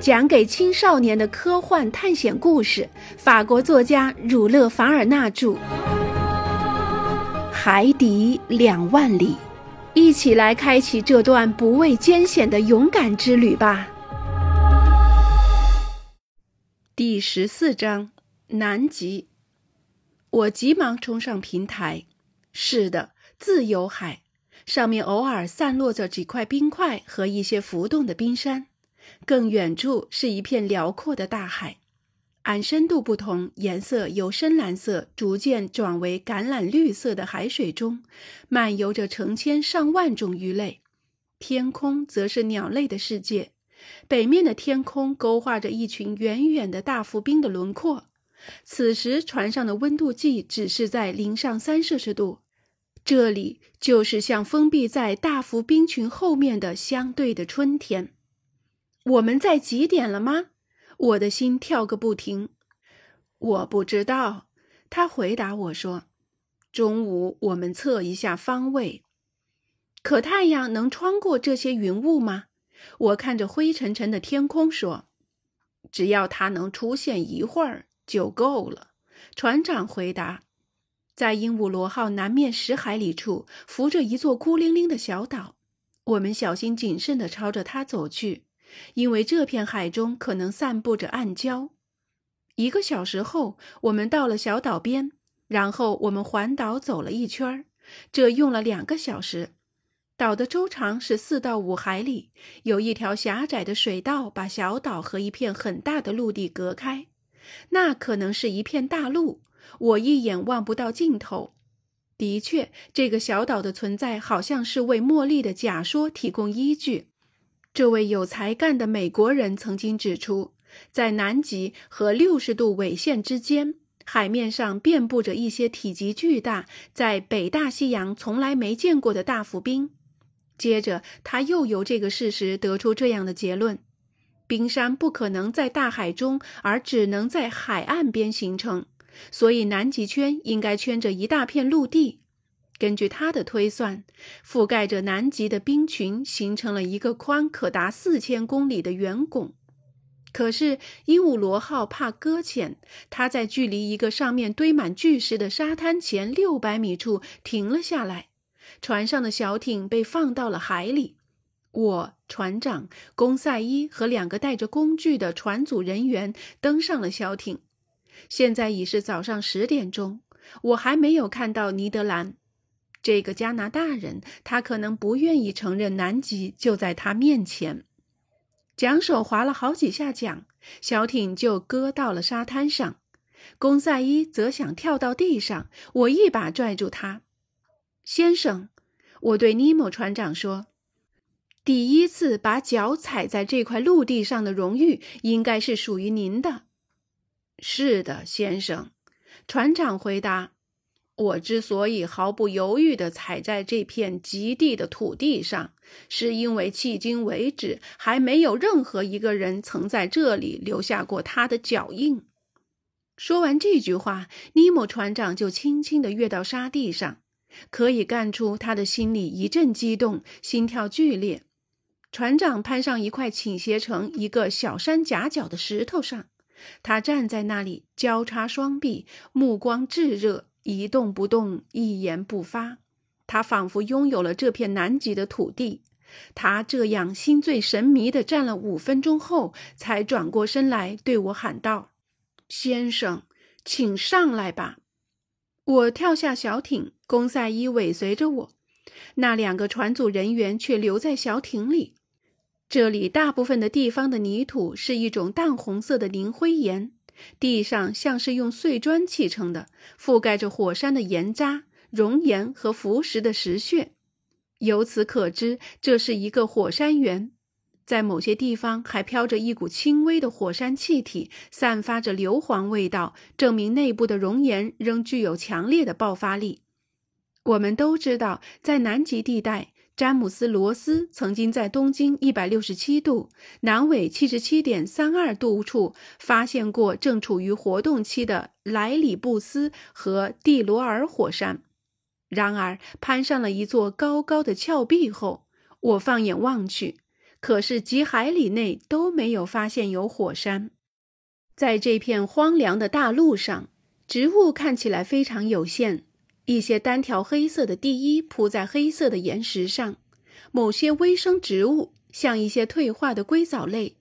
讲给青少年的科幻探险故事，法国作家儒勒·凡尔纳著，《海底两万里》，一起来开启这段不畏艰险的勇敢之旅吧。第十四章：南极。我急忙冲上平台。是的，自由海，上面偶尔散落着几块冰块和一些浮动的冰山。更远处是一片辽阔的大海，按深度不同，颜色由深蓝色逐渐转为橄榄绿色的海水中，漫游着成千上万种鱼类。天空则是鸟类的世界，北面的天空勾画着一群远远的大浮冰的轮廓。此时船上的温度计只是在零上三摄氏度，这里就是像封闭在大浮冰群后面的相对的春天。我们在几点了吗？我的心跳个不停。我不知道，他回答我说：“中午我们测一下方位。”可太阳能穿过这些云雾吗？我看着灰沉沉的天空说：“只要它能出现一会儿就够了。”船长回答：“在鹦鹉螺号南面十海里处，浮着一座孤零零的小岛。我们小心谨慎地朝着它走去。”因为这片海中可能散布着暗礁。一个小时后，我们到了小岛边，然后我们环岛走了一圈儿这用了两个小时。岛的周长是四到五海里，有一条狭窄的水道把小岛和一片很大的陆地隔开。那可能是一片大陆，我一眼望不到尽头。的确，这个小岛的存在好像是为茉莉的假说提供依据。这位有才干的美国人曾经指出，在南极和六十度纬线之间，海面上遍布着一些体积巨大、在北大西洋从来没见过的大浮冰。接着，他又由这个事实得出这样的结论：冰山不可能在大海中，而只能在海岸边形成，所以南极圈应该圈着一大片陆地。根据他的推算，覆盖着南极的冰群形成了一个宽可达四千公里的圆拱。可是鹦鹉螺号怕搁浅，它在距离一个上面堆满巨石的沙滩前六百米处停了下来。船上的小艇被放到了海里。我、船长龚赛伊和两个带着工具的船组人员登上了小艇。现在已是早上十点钟，我还没有看到尼德兰。这个加拿大人，他可能不愿意承认南极就在他面前。桨手划了好几下桨，小艇就搁到了沙滩上。龚赛伊则想跳到地上，我一把拽住他。先生，我对尼莫船长说：“第一次把脚踩在这块陆地上的荣誉，应该是属于您的。”“是的，先生。”船长回答。我之所以毫不犹豫地踩在这片极地的土地上，是因为迄今为止还没有任何一个人曾在这里留下过他的脚印。说完这句话，尼莫船长就轻轻地跃到沙地上，可以看出他的心里一阵激动，心跳剧烈。船长攀上一块倾斜成一个小山夹角的石头上，他站在那里，交叉双臂，目光炙热。一动不动，一言不发。他仿佛拥有了这片南极的土地。他这样心醉神迷地站了五分钟后，才转过身来对我喊道：“先生，请上来吧。”我跳下小艇，公赛伊尾随着我。那两个船组人员却留在小艇里。这里大部分的地方的泥土是一种淡红色的磷灰岩。地上像是用碎砖砌成的，覆盖着火山的岩渣、熔岩和浮石的石穴。由此可知，这是一个火山源。在某些地方还飘着一股轻微的火山气体，散发着硫磺味道，证明内部的熔岩仍具有强烈的爆发力。我们都知道，在南极地带。詹姆斯·罗斯曾经在东经一百六十七度、南纬七十七点三二度处发现过正处于活动期的莱里布斯和蒂罗尔火山。然而，攀上了一座高高的峭壁后，我放眼望去，可是几海里内都没有发现有火山。在这片荒凉的大陆上，植物看起来非常有限。一些单条黑色的地衣铺在黑色的岩石上，某些微生植物，像一些退化的硅藻类，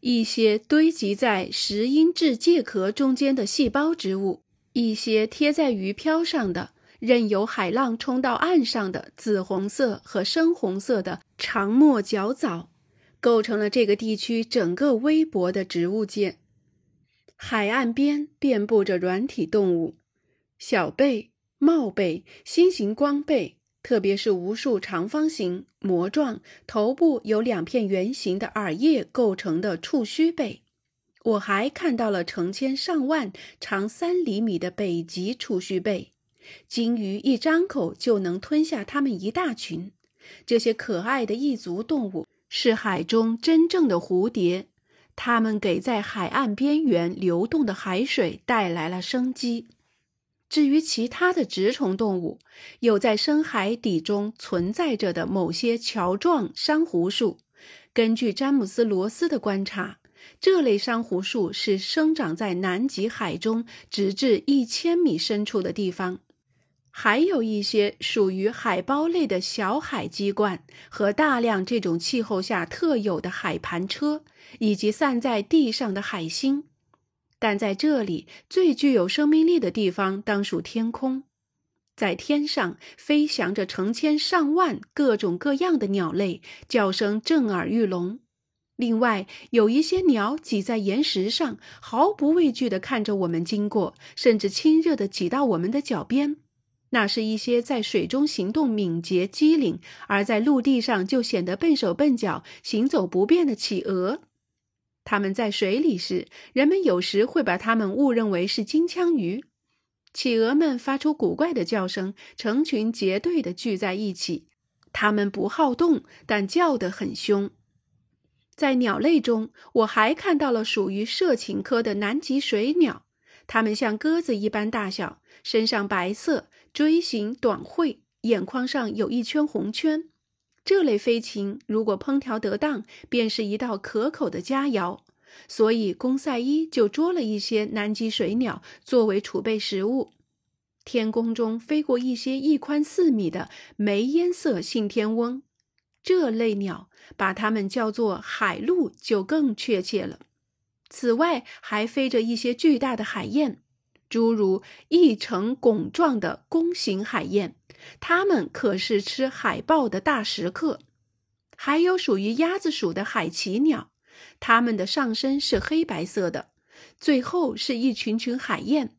一些堆积在石英质介壳中间的细胞植物，一些贴在鱼漂上的。任由海浪冲到岸上的紫红色和深红色的长末角藻，构成了这个地区整个微薄的植物界。海岸边遍布着软体动物，小贝、帽贝、心形光贝，特别是无数长方形、膜状、头部有两片圆形的耳叶构成的触须贝。我还看到了成千上万、长三厘米的北极触须贝。鲸鱼一张口就能吞下它们一大群。这些可爱的异族动物是海中真正的蝴蝶，它们给在海岸边缘流动的海水带来了生机。至于其他的植虫动物，有在深海底中存在着的某些桥状珊瑚树。根据詹姆斯·罗斯的观察，这类珊瑚树是生长在南极海中直至一千米深处的地方。还有一些属于海豹类的小海鸡冠和大量这种气候下特有的海盘车，以及散在地上的海星。但在这里最具有生命力的地方当属天空，在天上飞翔着成千上万各种各样的鸟类，叫声震耳欲聋。另外，有一些鸟挤在岩石上，毫不畏惧地看着我们经过，甚至亲热地挤到我们的脚边。那是一些在水中行动敏捷机灵，而在陆地上就显得笨手笨脚、行走不便的企鹅。它们在水里时，人们有时会把它们误认为是金枪鱼。企鹅们发出古怪的叫声，成群结队地聚在一起。它们不好动，但叫得很凶。在鸟类中，我还看到了属于涉禽科的南极水鸟，它们像鸽子一般大小，身上白色。锥形短喙，眼眶上有一圈红圈。这类飞禽如果烹调得当，便是一道可口的佳肴。所以公赛伊就捉了一些南极水鸟作为储备食物。天空中飞过一些翼宽四米的煤烟色信天翁，这类鸟把它们叫做海鹿就更确切了。此外，还飞着一些巨大的海燕。诸如一成拱状的弓形海燕，它们可是吃海豹的大食客。还有属于鸭子属的海奇鸟，它们的上身是黑白色的。最后是一群群海燕，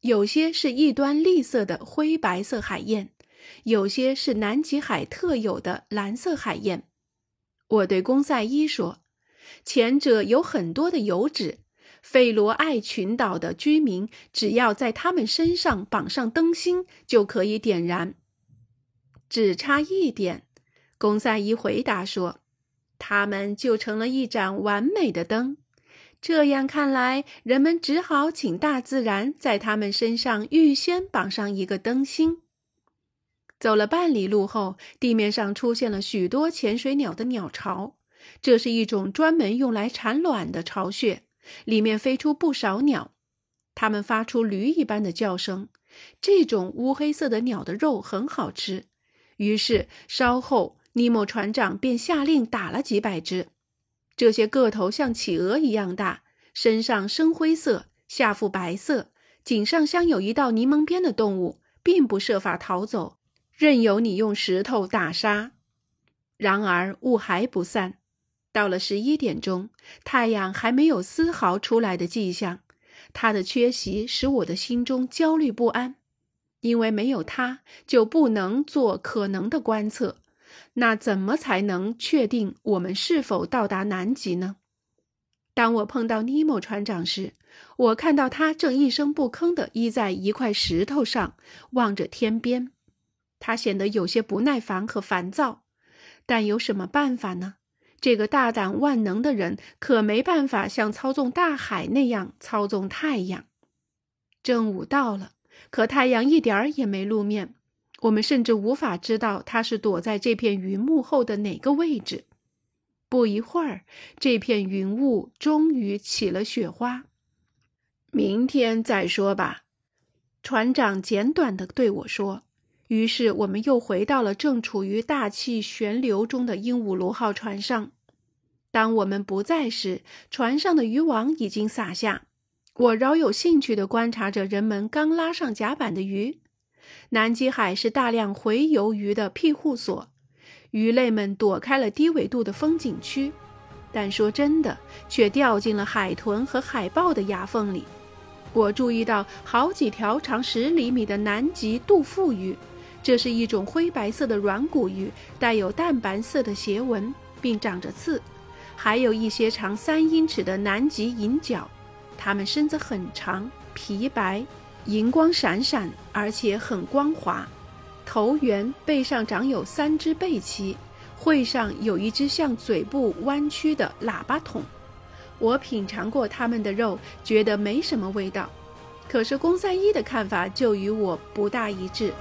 有些是一端栗色的灰白色海燕，有些是南极海特有的蓝色海燕。我对公赛伊说，前者有很多的油脂。费罗艾群岛的居民只要在他们身上绑上灯芯，就可以点燃。只差一点，公赛伊回答说：“他们就成了一盏完美的灯。”这样看来，人们只好请大自然在他们身上预先绑上一个灯芯。走了半里路后，地面上出现了许多潜水鸟的鸟巢，这是一种专门用来产卵的巢穴。里面飞出不少鸟，它们发出驴一般的叫声。这种乌黑色的鸟的肉很好吃，于是稍后尼莫船长便下令打了几百只。这些个头像企鹅一样大，身上深灰色，下腹白色，颈上镶有一道柠檬边的动物，并不设法逃走，任由你用石头打杀。然而雾还不散。到了十一点钟，太阳还没有丝毫出来的迹象。它的缺席使我的心中焦虑不安，因为没有它就不能做可能的观测。那怎么才能确定我们是否到达南极呢？当我碰到尼莫船长时，我看到他正一声不吭地依在一块石头上，望着天边。他显得有些不耐烦和烦躁，但有什么办法呢？这个大胆万能的人可没办法像操纵大海那样操纵太阳。正午到了，可太阳一点儿也没露面，我们甚至无法知道它是躲在这片云幕后的哪个位置。不一会儿，这片云雾终于起了雪花。明天再说吧，船长简短地对我说。于是我们又回到了正处于大气旋流中的鹦鹉螺号船上。当我们不在时，船上的渔网已经撒下。我饶有兴趣地观察着人们刚拉上甲板的鱼。南极海是大量洄游鱼的庇护所，鱼类们躲开了低纬度的风景区，但说真的，却掉进了海豚和海豹的牙缝里。我注意到好几条长十厘米的南极杜富鱼，这是一种灰白色的软骨鱼，带有淡白色的斜纹，并长着刺。还有一些长三英尺的南极银角，它们身子很长，皮白。银光闪闪，而且很光滑。头圆，背上长有三只背鳍，喙上有一只像嘴部弯曲的喇叭筒。我品尝过它们的肉，觉得没什么味道。可是公三一的看法就与我不大一致。